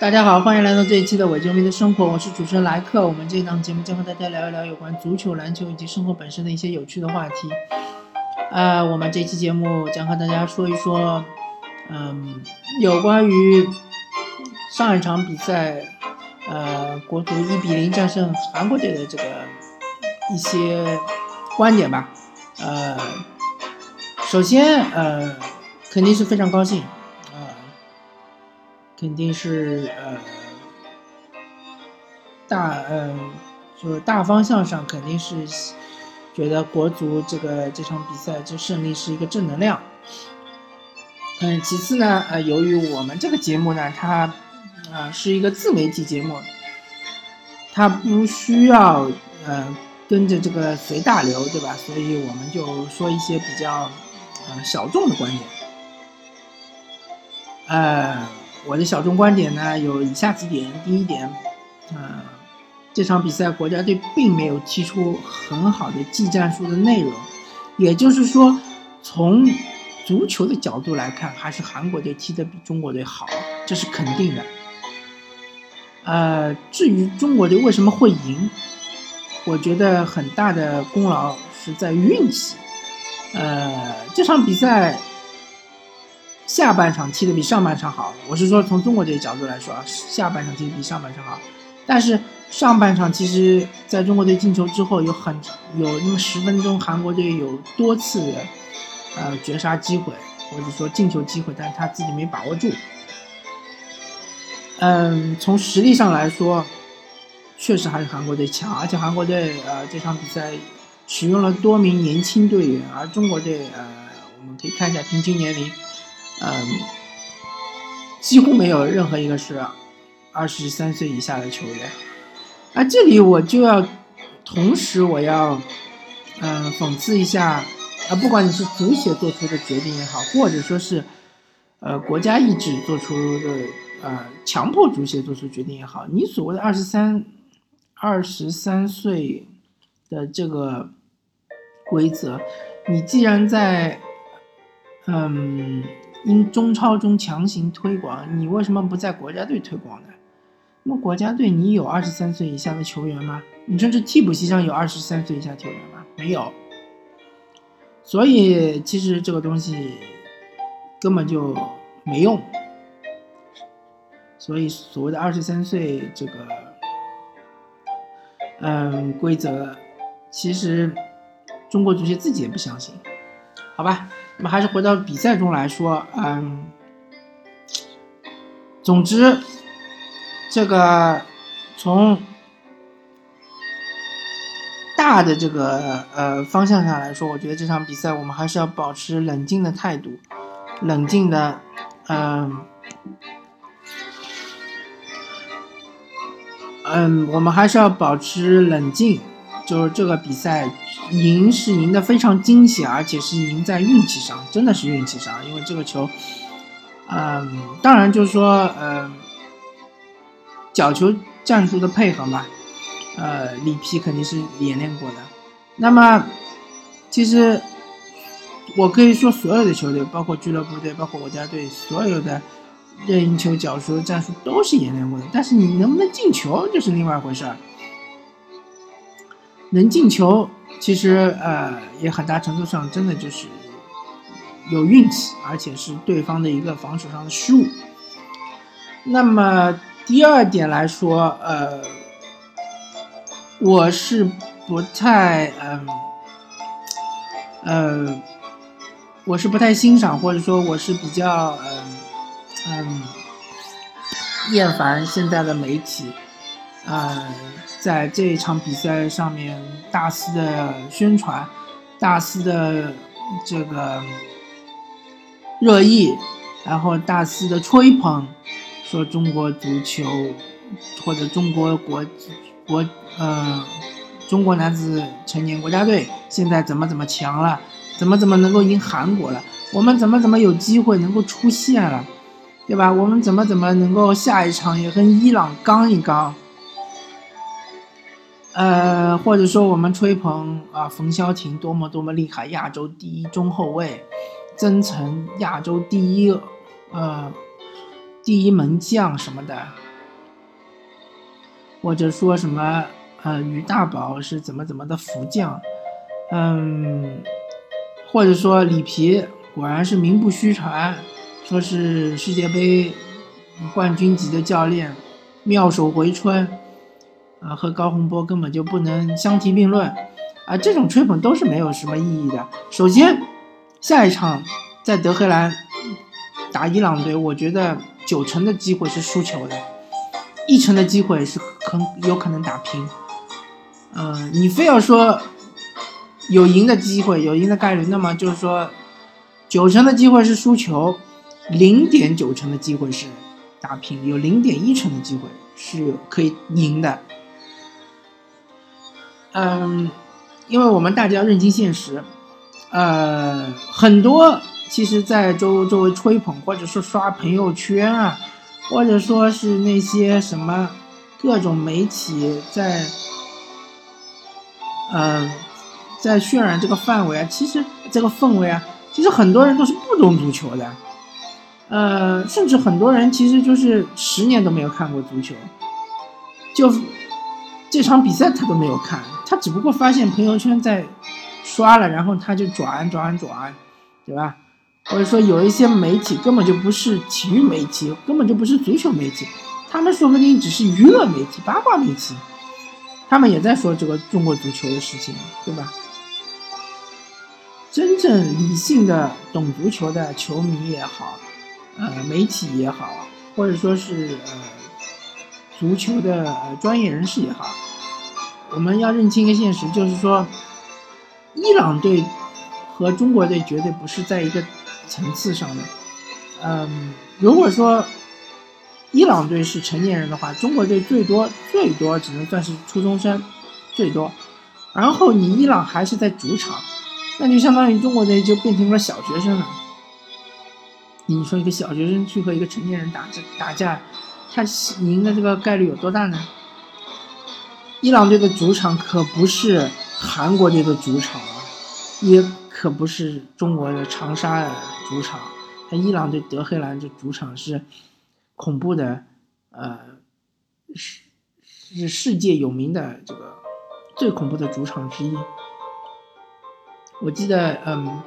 大家好，欢迎来到这一期的伪球迷的生活，我是主持人莱克。我们这档节目将和大家聊一聊有关足球、篮球以及生活本身的一些有趣的话题。呃，我们这期节目将和大家说一说，嗯，有关于上一场比赛，呃，国足一比零战胜韩国队的这个一些观点吧。呃，首先，呃，肯定是非常高兴。肯定是呃大呃，就是大方向上肯定是觉得国足这个这场比赛这胜利是一个正能量。嗯，其次呢，呃，由于我们这个节目呢，它啊是一个自媒体节目，它不需要呃跟着这个随大流，对吧？所以我们就说一些比较呃小众的观点，呃。我的小众观点呢，有以下几点。第一点，呃，这场比赛国家队并没有踢出很好的技战术的内容，也就是说，从足球的角度来看，还是韩国队踢得比中国队好，这是肯定的。呃，至于中国队为什么会赢，我觉得很大的功劳是在运气。呃，这场比赛。下半场踢得比上半场好，我是说从中国队角度来说啊，下半场踢得比上半场好。但是上半场其实在中国队进球之后，有很有那么十分钟，韩国队有多次的呃绝杀机会，或者说进球机会，但是他自己没把握住。嗯，从实力上来说，确实还是韩国队强，而且韩国队呃这场比赛使用了多名年轻队员，而中国队呃我们可以看一下平均年龄。嗯，几乎没有任何一个是二十三岁以下的球员。啊，这里我就要同时我要嗯讽刺一下啊，不管你是足协做出的决定也好，或者说是呃国家意志做出的呃强迫足协做出决定也好，你所谓的二十三二十三岁的这个规则，你既然在嗯。因中超中强行推广，你为什么不在国家队推广呢？那么国家队你有二十三岁以下的球员吗？你甚至替补席上有二十三岁以下球员吗？没有。所以其实这个东西根本就没用。所以所谓的二十三岁这个，嗯，规则，其实中国足协自己也不相信。好吧，那么还是回到比赛中来说，嗯，总之，这个从大的这个呃方向上来说，我觉得这场比赛我们还是要保持冷静的态度，冷静的，嗯，嗯，我们还是要保持冷静，就是这个比赛。赢是赢得非常惊喜，而且是赢在运气上，真的是运气上。因为这个球，嗯，当然就是说，嗯，角球战术的配合嘛，呃，里皮肯定是演练过的。那么，其实我可以说，所有的球队，包括俱乐部队，包括国家队，所有的任意球、角球战术都是演练过的。但是你能不能进球，就是另外一回事儿。能进球。其实，呃，也很大程度上真的就是有运气，而且是对方的一个防守上的失误。那么第二点来说，呃，我是不太，嗯，呃，我是不太欣赏，或者说我是比较，嗯，嗯，厌烦现在的媒体，嗯。在这一场比赛上面，大肆的宣传，大肆的这个热议，然后大肆的吹捧，说中国足球或者中国国国呃中国男子成年国家队现在怎么怎么强了，怎么怎么能够赢韩国了，我们怎么怎么有机会能够出线了，对吧？我们怎么怎么能够下一场也跟伊朗刚一刚？呃，或者说我们吹捧啊，冯潇霆多么多么厉害，亚洲第一中后卫，曾诚亚洲第一，呃，第一门将什么的，或者说什么呃于大宝是怎么怎么的福将，嗯，或者说里皮果然是名不虚传，说是世界杯冠军级的教练，妙手回春，啊，和高洪波根本就不能相提并论，啊，这种吹捧都是没有什么意义的。首先，下一场在德黑兰打伊朗队，我觉得九成的机会是输球的，一成的机会是很有可能打平。嗯，你非要说有赢的机会，有赢的概率，那么就是说九成的机会是输球，零点九成的机会是打平，有零点一成的机会是可以赢的。嗯，因为我们大家要认清现实。呃，很多其实，在周周围吹捧，或者说刷朋友圈啊，或者说是那些什么各种媒体在，嗯，在渲染这个范围啊，其实这个氛围啊，其实很多人都是不懂足球的，呃，甚至很多人其实就是十年都没有看过足球，就这场比赛他都没有看，他只不过发现朋友圈在。刷了，然后他就转转转，对吧？或者说有一些媒体根本就不是体育媒体，根本就不是足球媒体，他们说不定只是娱乐媒体、八卦媒体，他们也在说这个中国足球的事情，对吧？真正理性的懂足球的球迷也好，呃，媒体也好，或者说是呃足球的专业人士也好，我们要认清一个现实，就是说。伊朗队和中国队绝对不是在一个层次上的。嗯，如果说伊朗队是成年人的话，中国队最多最多只能算是初中生，最多。然后你伊朗还是在主场，那就相当于中国队就变成了小学生了。你说一个小学生去和一个成年人打这打架，他赢的这个概率有多大呢？伊朗队的主场可不是。韩国队的主场啊，也可不是中国的长沙的主场。他伊朗队德黑兰这主场是恐怖的，呃，是是世界有名的这个最恐怖的主场之一。我记得，嗯，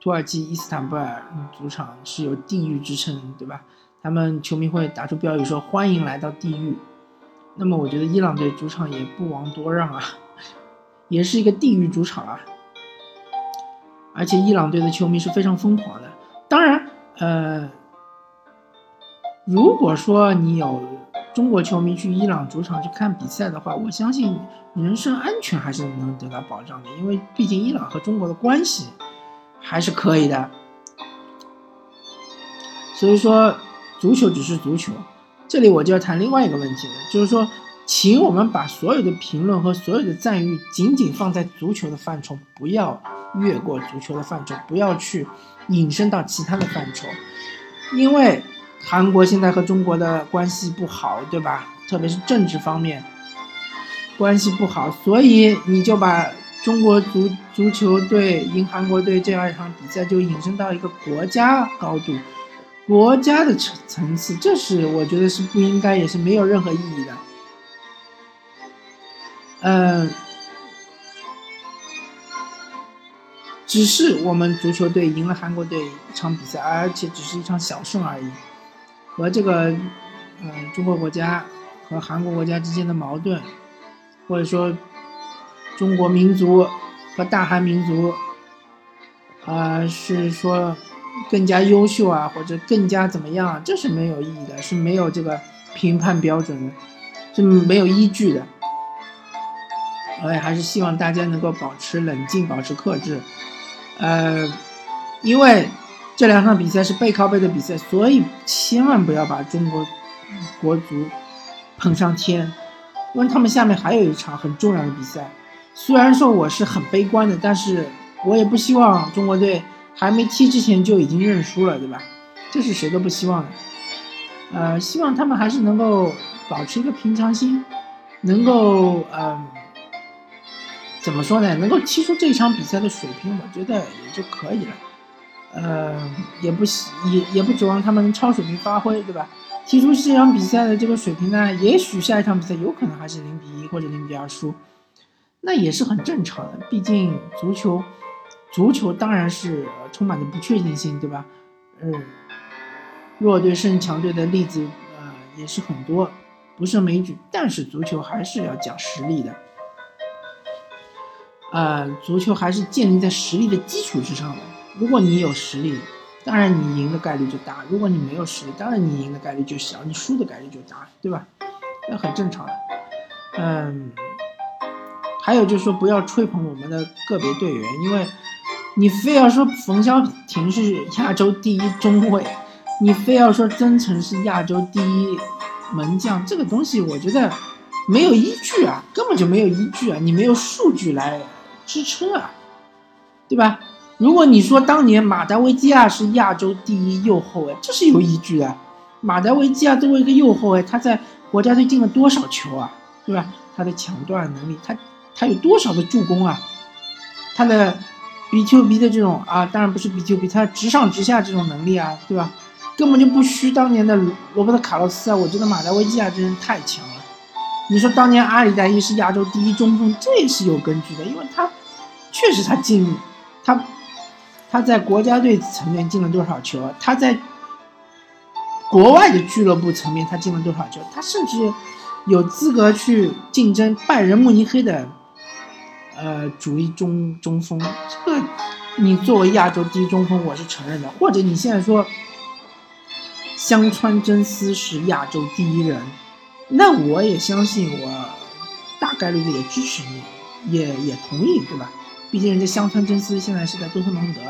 土耳其伊斯坦布尔主场是有地狱之称，对吧？他们球迷会打出标语说“欢迎来到地狱”。那么，我觉得伊朗队主场也不遑多让啊。也是一个地狱主场啊，而且伊朗队的球迷是非常疯狂的。当然，呃，如果说你有中国球迷去伊朗主场去看比赛的话，我相信人身安全还是能得到保障的，因为毕竟伊朗和中国的关系还是可以的。所以说，足球只是足球。这里我就要谈另外一个问题了，就是说。请我们把所有的评论和所有的赞誉仅仅放在足球的范畴，不要越过足球的范畴，不要去引申到其他的范畴。因为韩国现在和中国的关系不好，对吧？特别是政治方面关系不好，所以你就把中国足足球队赢韩国队这样一场比赛就引申到一个国家高度、国家的层层次，这是我觉得是不应该，也是没有任何意义的。嗯，只是我们足球队赢了韩国队一场比赛，而且只是一场小胜而已。和这个，嗯，中国国家和韩国国家之间的矛盾，或者说中国民族和大韩民族，啊，是说更加优秀啊，或者更加怎么样，这是没有意义的，是没有这个评判标准的，是没有依据的。我也还是希望大家能够保持冷静，保持克制。呃，因为这两场比赛是背靠背的比赛，所以千万不要把中国国足捧上天，因为他们下面还有一场很重要的比赛。虽然说我是很悲观的，但是我也不希望中国队还没踢之前就已经认输了，对吧？这是谁都不希望的。呃，希望他们还是能够保持一个平常心，能够嗯。怎么说呢？能够踢出这场比赛的水平，我觉得也就可以了。呃，也不希也也不指望他们超水平发挥，对吧？踢出这场比赛的这个水平呢，也许下一场比赛有可能还是零比一或者零比二输，那也是很正常的。毕竟足球，足球当然是充满着不确定性，对吧？嗯，弱队胜强队的例子，呃，也是很多，不胜枚举。但是足球还是要讲实力的，呃，足球还是建立在实力的基础之上的。如果你有实力，当然你赢的概率就大；如果你没有实力，当然你赢的概率就小，你输的概率就大，对吧？那很正常的。嗯，还有就是说，不要吹捧我们的个别队员，因为你非要说冯潇霆是亚洲第一中卫，你非要说曾诚是亚洲第一门将，这个东西我觉得没有依据啊，根本就没有依据啊，你没有数据来支撑啊，对吧？如果你说当年马达维基亚是亚洲第一右后卫，这是有依据的。马达维基亚作为一个右后卫，他在国家队进了多少球啊？对吧？他的抢断能力，他他有多少的助攻啊？他的 B Q B 的这种啊，当然不是 B Q B，他直上直下这种能力啊，对吧？根本就不虚当年的罗伯特卡洛斯啊！我觉得马达维基亚真是太强了。你说当年阿里代伊是亚洲第一中锋，这也是有根据的，因为他确实他进他。他在国家队层面进了多少球？他在国外的俱乐部层面他进了多少球？他甚至有资格去竞争拜仁慕尼黑的呃主力中中锋。这个你作为亚洲第一中锋，我是承认的。或者你现在说香川真司是亚洲第一人，那我也相信，我大概率的也支持你，也也同意，对吧？毕竟人家香川真司现在是在多特蒙德，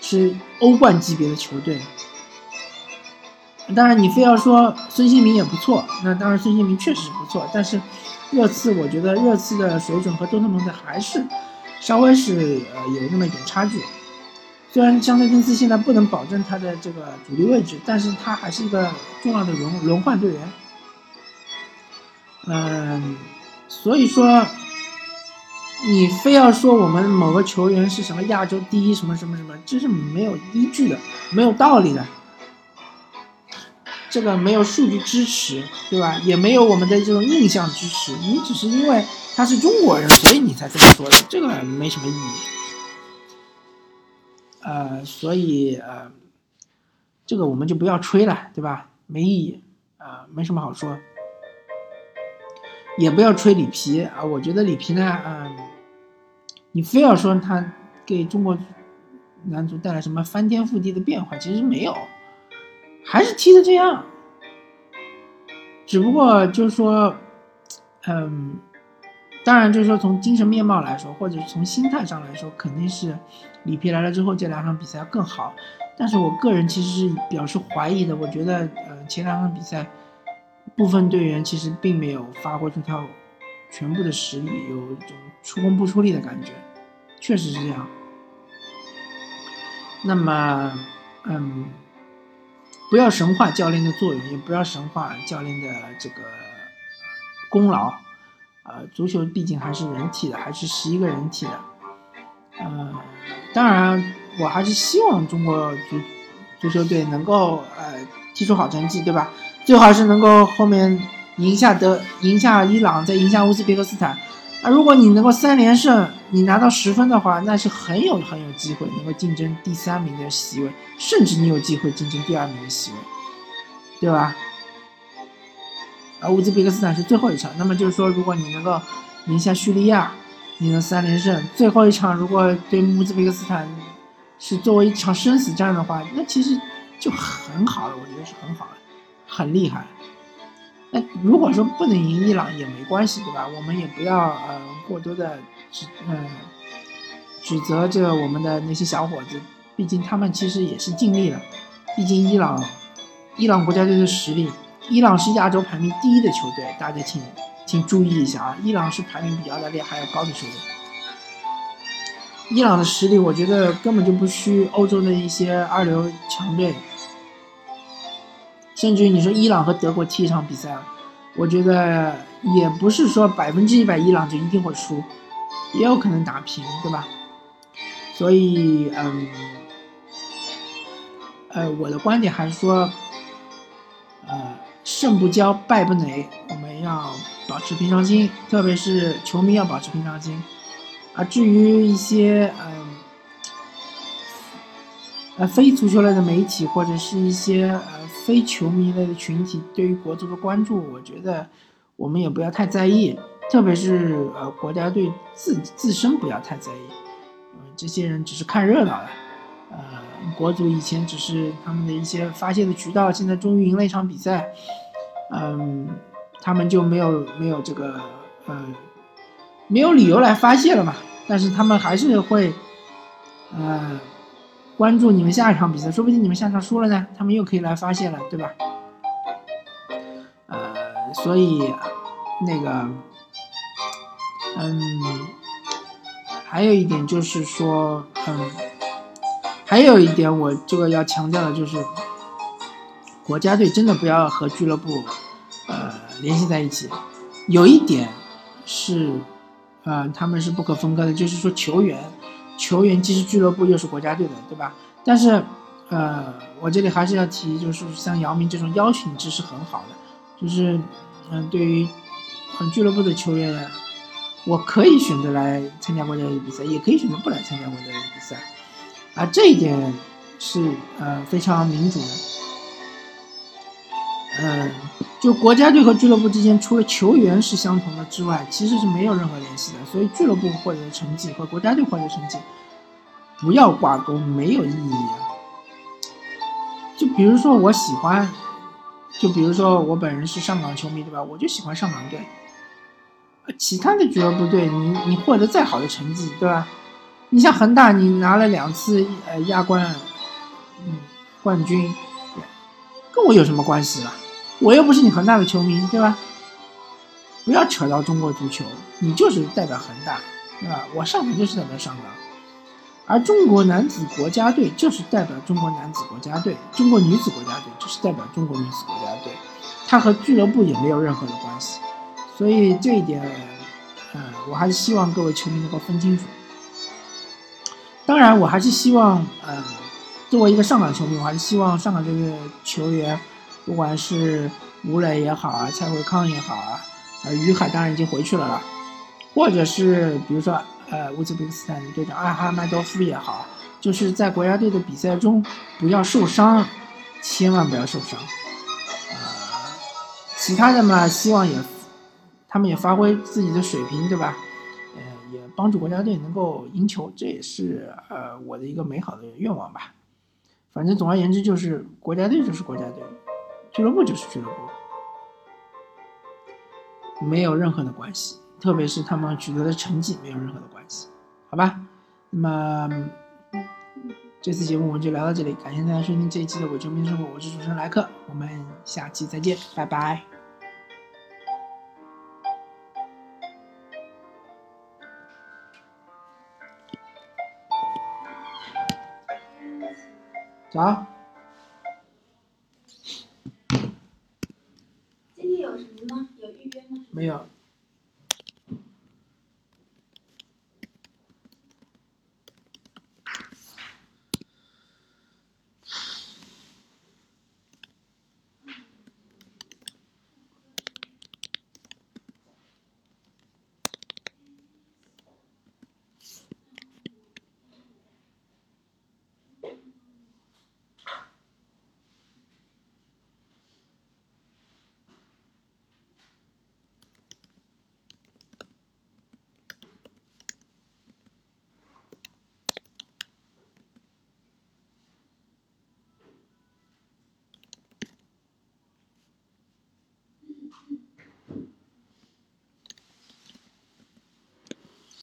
是欧冠级别的球队。当然，你非要说孙兴民也不错，那当然孙兴民确实是不错。但是热刺，我觉得热刺的水准和多特蒙德还是稍微是呃有那么一点差距。虽然香川真司现在不能保证他的这个主力位置，但是他还是一个重要的轮轮换队员。嗯，所以说。你非要说我们某个球员是什么亚洲第一什么什么什么，这是没有依据的，没有道理的。这个没有数据支持，对吧？也没有我们的这种印象支持。你只是因为他是中国人，所以你才这么说的，这个没什么意义。呃，所以呃，这个我们就不要吹了，对吧？没意义，啊，没什么好说。也不要吹里皮啊，我觉得里皮呢，嗯。你非要说他给中国男足带来什么翻天覆地的变化，其实没有，还是踢的这样。只不过就是说，嗯，当然就是说从精神面貌来说，或者是从心态上来说，肯定是里皮来了之后这两场比赛要更好。但是我个人其实是表示怀疑的，我觉得，呃，前两场比赛部分队员其实并没有发挥出他全部的实力，有一种。出工不出力的感觉，确实是这样。那么，嗯，不要神化教练的作用，也不要神化教练的这个功劳。呃，足球毕竟还是人体的，还是十一个人体的。呃，当然，我还是希望中国足足球队能够呃踢出好成绩，对吧？最好是能够后面赢下德，赢下伊朗，再赢下乌兹别克斯坦。啊，如果你能够三连胜，你拿到十分的话，那是很有很有机会能够竞争第三名的席位，甚至你有机会竞争第二名的席位，对吧？而乌兹别克斯坦是最后一场，那么就是说，如果你能够赢下叙利亚，你能三连胜，最后一场如果对乌兹别克斯坦是作为一场生死战的话，那其实就很好了，我觉得是很好了，很厉害。那如果说不能赢伊朗也没关系，对吧？我们也不要呃过多的指嗯指责这个我们的那些小伙子，毕竟他们其实也是尽力了。毕竟伊朗，伊朗国家队的实力，伊朗是亚洲排名第一的球队，大家请请注意一下啊！伊朗是排名比澳大利亚还要高的球队。伊朗的实力，我觉得根本就不虚欧洲的一些二流强队。甚至于你说伊朗和德国踢一场比赛，我觉得也不是说百分之一百伊朗就一定会输，也有可能打平，对吧？所以，嗯，呃，我的观点还是说，呃，胜不骄，败不馁，我们要保持平常心，特别是球迷要保持平常心。啊，至于一些嗯，呃，非足球类的媒体或者是一些呃非球迷类的群体对于国足的关注，我觉得我们也不要太在意，特别是呃国家队自自身不要太在意，呃，这些人只是看热闹的。呃，国足以前只是他们的一些发泄的渠道，现在终于赢了一场比赛，嗯，他们就没有没有这个呃没有理由来发泄了嘛。但是他们还是会呃关注你们下一场比赛，说不定你们下场输了呢，他们又可以来发泄了，对吧？呃，所以那个嗯，还有一点就是说，嗯。还有一点，我这个要强调的就是，国家队真的不要和俱乐部，呃，联系在一起。有一点是，呃，他们是不可分割的，就是说球员，球员既是俱乐部又是国家队的，对吧？但是，呃，我这里还是要提，就是像姚明这种邀请制是很好的，就是，嗯，对于，嗯，俱乐部的球员，我可以选择来参加国家队比赛，也可以选择不来参加国家队比赛。啊，这一点是呃非常民主的。嗯，就国家队和俱乐部之间，除了球员是相同的之外，其实是没有任何联系的。所以俱乐部获得的成绩和国家队获得成绩不要挂钩，没有意义啊。就比如说我喜欢，就比如说我本人是上港球迷，对吧？我就喜欢上港队。其他的俱乐部队，你你获得再好的成绩，对吧？你像恒大，你拿了两次呃亚冠，嗯冠军，跟我有什么关系了？我又不是你恒大的球迷，对吧？不要扯到中国足球，你就是代表恒大，对吧？我上港就是代表上港，而中国男子国家队就是代表中国男子国家队，中国女子国家队就是代表中国女子国家队，它和俱乐部也没有任何的关系，所以这一点，嗯，我还是希望各位球迷能够分清楚。当然，我还是希望，嗯，作为一个上港球迷，我还是希望上港这个球员，不管是吴磊也好啊，蔡慧康也好啊，呃，于海当然已经回去了了，或者是比如说，呃，乌兹别克斯坦的队长阿哈迈多夫也好，就是在国家队的比赛中不要受伤，千万不要受伤。呃，其他的嘛，希望也，他们也发挥自己的水平，对吧？呃也帮助国家队能够赢球，这也是呃我的一个美好的愿望吧。反正总而言之，就是国家队就是国家队，俱乐部就是俱乐部，没有任何的关系。特别是他们取得的成绩没有任何的关系，好吧？那么这次节目我们就聊到这里，感谢大家收听这一期的《伪球迷生活》，我是主持人莱克，我们下期再见，拜拜。tá?